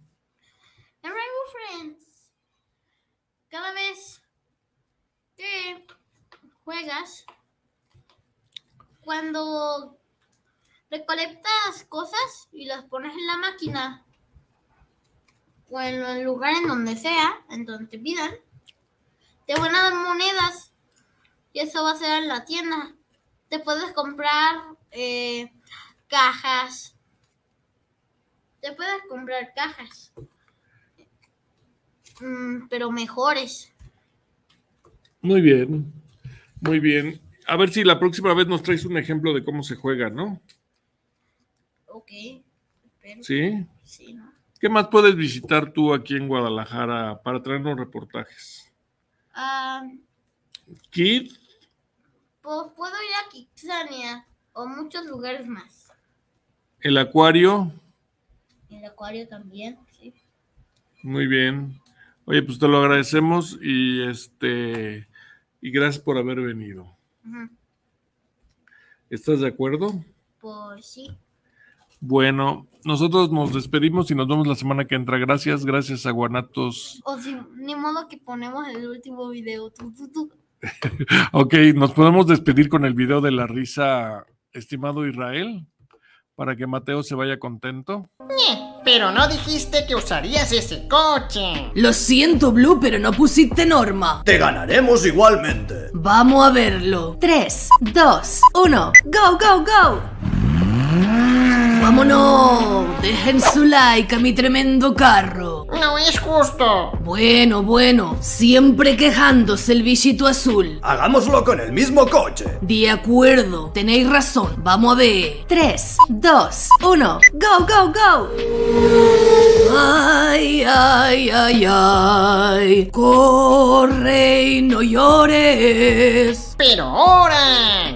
En Rainbow Friends, cada vez que juegas, cuando recolectas cosas y las pones en la máquina o en el lugar en donde sea, en donde te pidan, te van a dar monedas y eso va a ser en la tienda. Te puedes comprar eh, cajas. Te puedes comprar cajas. Mm, pero mejores. Muy bien. Muy bien. A ver si la próxima vez nos traes un ejemplo de cómo se juega, ¿no? Ok. Espero. Sí. Sí, ¿no? ¿Qué más puedes visitar tú aquí en Guadalajara para traernos reportajes? Ah, Kid, pues puedo ir a Kitsania o muchos lugares más. el acuario. El acuario también, sí. Muy bien. Oye, pues te lo agradecemos y este y gracias por haber venido. ¿Estás de acuerdo? Pues sí. Bueno, nosotros nos despedimos y nos vemos la semana que entra. Gracias, gracias a Guanatos. O si, ni modo que ponemos el último video. Tú, tú, tú. Ok, nos podemos despedir con el video de la risa, estimado Israel, para que Mateo se vaya contento. Pero no dijiste que usarías ese coche. Lo siento, Blue, pero no pusiste norma. Te ganaremos igualmente. Vamos a verlo. 3, 2, 1, go, go, go. ¡Vámonos! Dejen su like a mi tremendo carro. No es justo. Bueno, bueno, siempre quejándose el bichito azul. Hagámoslo con el mismo coche. De acuerdo, tenéis razón. Vamos a ver. 3, 2, 1, go, go, go. Ay, ay, ay, ay. Corre y no llores. Pero ahora.